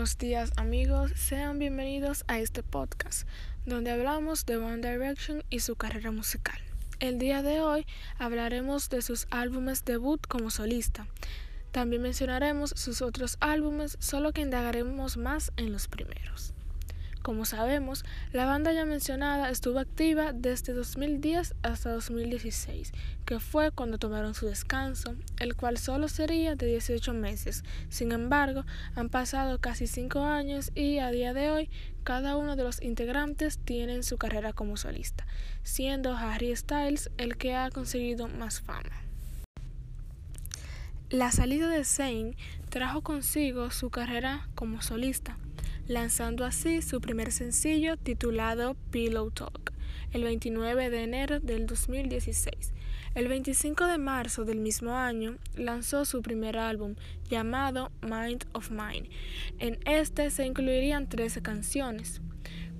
Buenos días amigos, sean bienvenidos a este podcast donde hablamos de One Direction y su carrera musical. El día de hoy hablaremos de sus álbumes debut como solista. También mencionaremos sus otros álbumes, solo que indagaremos más en los primeros. Como sabemos, la banda ya mencionada estuvo activa desde 2010 hasta 2016, que fue cuando tomaron su descanso, el cual solo sería de 18 meses. Sin embargo, han pasado casi 5 años y a día de hoy cada uno de los integrantes tiene su carrera como solista, siendo Harry Styles el que ha conseguido más fama. La salida de Zayn trajo consigo su carrera como solista lanzando así su primer sencillo titulado Pillow Talk el 29 de enero del 2016. El 25 de marzo del mismo año lanzó su primer álbum llamado Mind of Mine. En este se incluirían 13 canciones.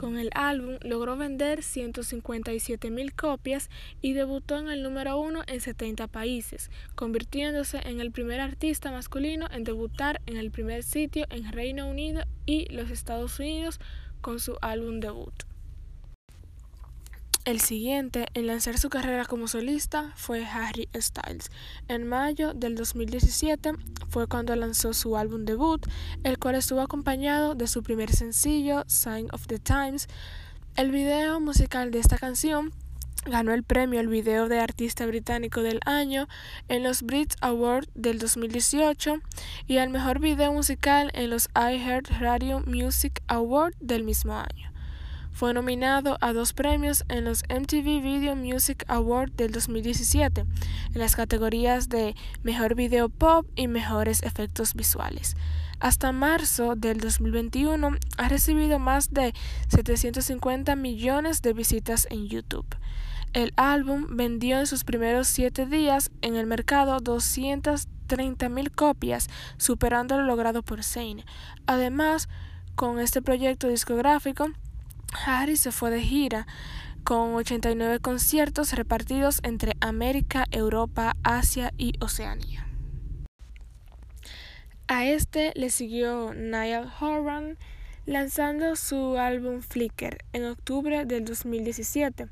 Con el álbum logró vender 157 mil copias y debutó en el número uno en 70 países, convirtiéndose en el primer artista masculino en debutar en el primer sitio en Reino Unido y los Estados Unidos con su álbum debut. El siguiente en lanzar su carrera como solista fue Harry Styles. En mayo del 2017 fue cuando lanzó su álbum debut, el cual estuvo acompañado de su primer sencillo, Sign of the Times. El video musical de esta canción ganó el premio al video de artista británico del año en los Brit Awards del 2018 y al mejor video musical en los iHeart Radio Music Awards del mismo año. Fue nominado a dos premios en los MTV Video Music Awards del 2017, en las categorías de Mejor Video Pop y Mejores Efectos Visuales. Hasta marzo del 2021 ha recibido más de 750 millones de visitas en YouTube. El álbum vendió en sus primeros siete días en el mercado 230 mil copias, superando lo logrado por Zayn. Además, con este proyecto discográfico, Harry se fue de gira con 89 conciertos repartidos entre América, Europa, Asia y Oceanía. A este le siguió Niall Horan lanzando su álbum Flicker en octubre del 2017.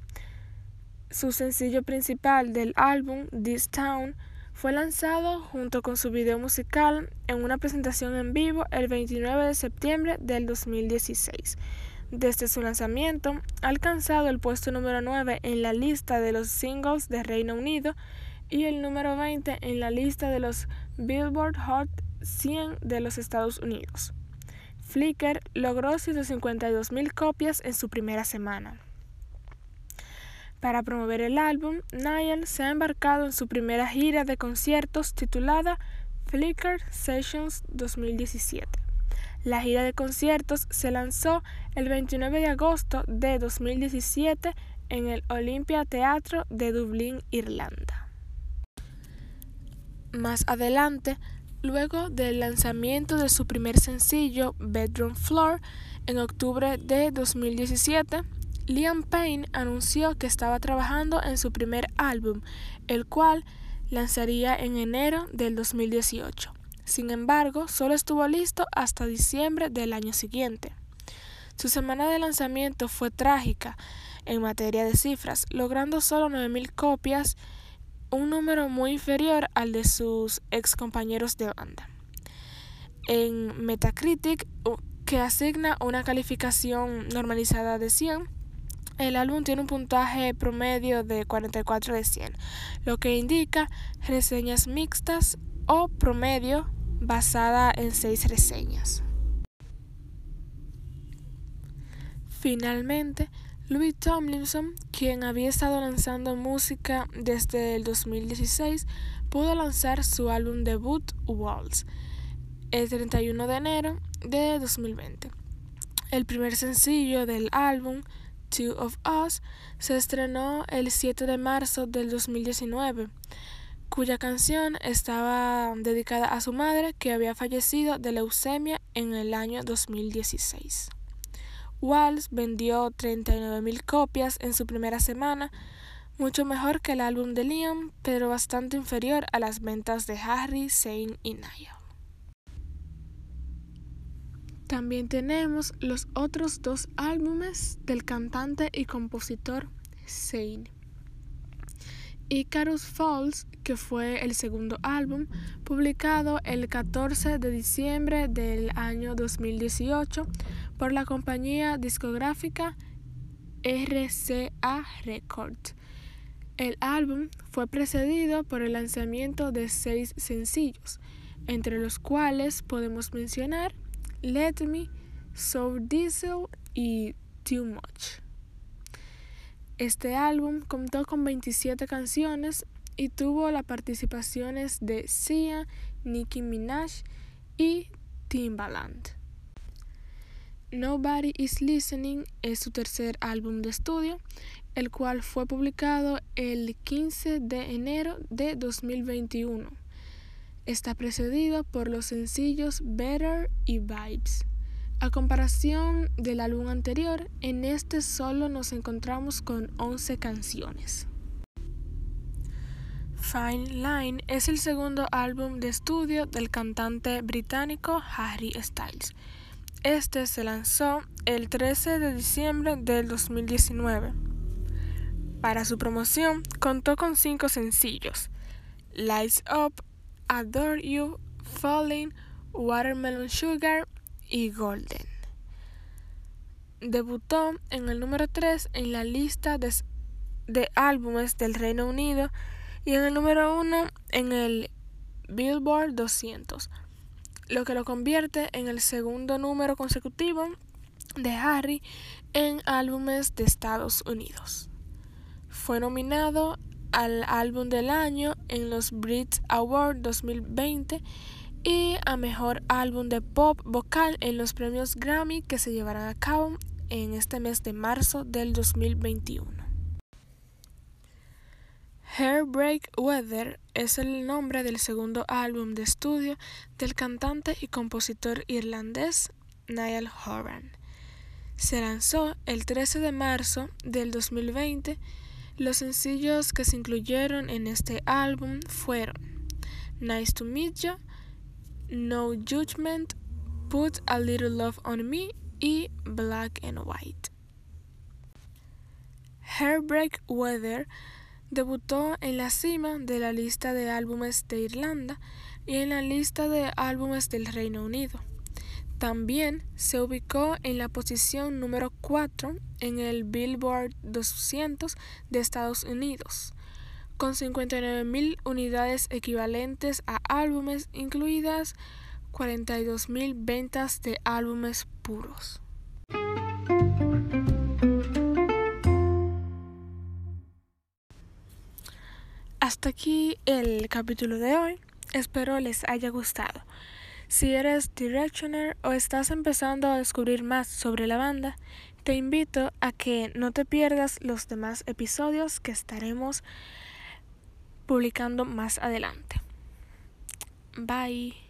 Su sencillo principal del álbum, This Town, fue lanzado junto con su video musical en una presentación en vivo el 29 de septiembre del 2016. Desde su lanzamiento, ha alcanzado el puesto número 9 en la lista de los singles de Reino Unido y el número 20 en la lista de los Billboard Hot 100 de los Estados Unidos. Flickr logró 152.000 copias en su primera semana. Para promover el álbum, Niall se ha embarcado en su primera gira de conciertos titulada Flickr Sessions 2017. La gira de conciertos se lanzó el 29 de agosto de 2017 en el Olympia Teatro de Dublín, Irlanda. Más adelante, luego del lanzamiento de su primer sencillo Bedroom Floor en octubre de 2017, Liam Payne anunció que estaba trabajando en su primer álbum, el cual lanzaría en enero del 2018. Sin embargo, solo estuvo listo hasta diciembre del año siguiente. Su semana de lanzamiento fue trágica en materia de cifras, logrando solo 9.000 copias, un número muy inferior al de sus ex compañeros de banda. En Metacritic, que asigna una calificación normalizada de 100, el álbum tiene un puntaje promedio de 44 de 100, lo que indica reseñas mixtas o promedio basada en seis reseñas. Finalmente, Louis Tomlinson, quien había estado lanzando música desde el 2016, pudo lanzar su álbum debut Walls el 31 de enero de 2020. El primer sencillo del álbum, Two of Us, se estrenó el 7 de marzo del 2019 cuya canción estaba dedicada a su madre que había fallecido de leucemia en el año 2016. Walls vendió 39.000 copias en su primera semana, mucho mejor que el álbum de Liam, pero bastante inferior a las ventas de Harry, Zayn y Niall. También tenemos los otros dos álbumes del cantante y compositor Zayn. Icarus Falls, que fue el segundo álbum, publicado el 14 de diciembre del año 2018 por la compañía discográfica RCA Records. El álbum fue precedido por el lanzamiento de seis sencillos, entre los cuales podemos mencionar Let Me, So Diesel y Too Much. Este álbum contó con 27 canciones y tuvo las participaciones de Sia, Nicki Minaj y Timbaland. Nobody is Listening es su tercer álbum de estudio, el cual fue publicado el 15 de enero de 2021. Está precedido por los sencillos Better y Vibes. A comparación del álbum anterior, en este solo nos encontramos con 11 canciones. Fine Line es el segundo álbum de estudio del cantante británico Harry Styles. Este se lanzó el 13 de diciembre del 2019. Para su promoción contó con cinco sencillos: Lights Up, Adore You, Falling, Watermelon Sugar y Golden. Debutó en el número 3 en la lista de, álbumes del Reino Unido y en el número 1 en el Billboard 200, lo que lo convierte en el segundo número consecutivo de Harry en álbumes de Estados Unidos. Fue nominado al álbum del año en los Brit Awards 2020 y a mejor álbum de pop vocal en los premios Grammy que se llevarán a cabo en este mes de marzo del 2021. Hairbreak Weather es el nombre del segundo álbum de estudio del cantante y compositor irlandés Niall Horan. Se lanzó el 13 de marzo del 2020 los sencillos que se incluyeron en este álbum fueron Nice to Meet You, No Judgment, Put a Little Love on Me y Black and White. Hairbreak Weather debutó en la cima de la lista de álbumes de Irlanda y en la lista de álbumes del Reino Unido. También se ubicó en la posición número 4 en el Billboard 200 de Estados Unidos, con 59.000 unidades equivalentes a álbumes, incluidas 42.000 ventas de álbumes puros. Hasta aquí el capítulo de hoy. Espero les haya gustado. Si eres Directioner o estás empezando a descubrir más sobre la banda, te invito a que no te pierdas los demás episodios que estaremos publicando más adelante. Bye.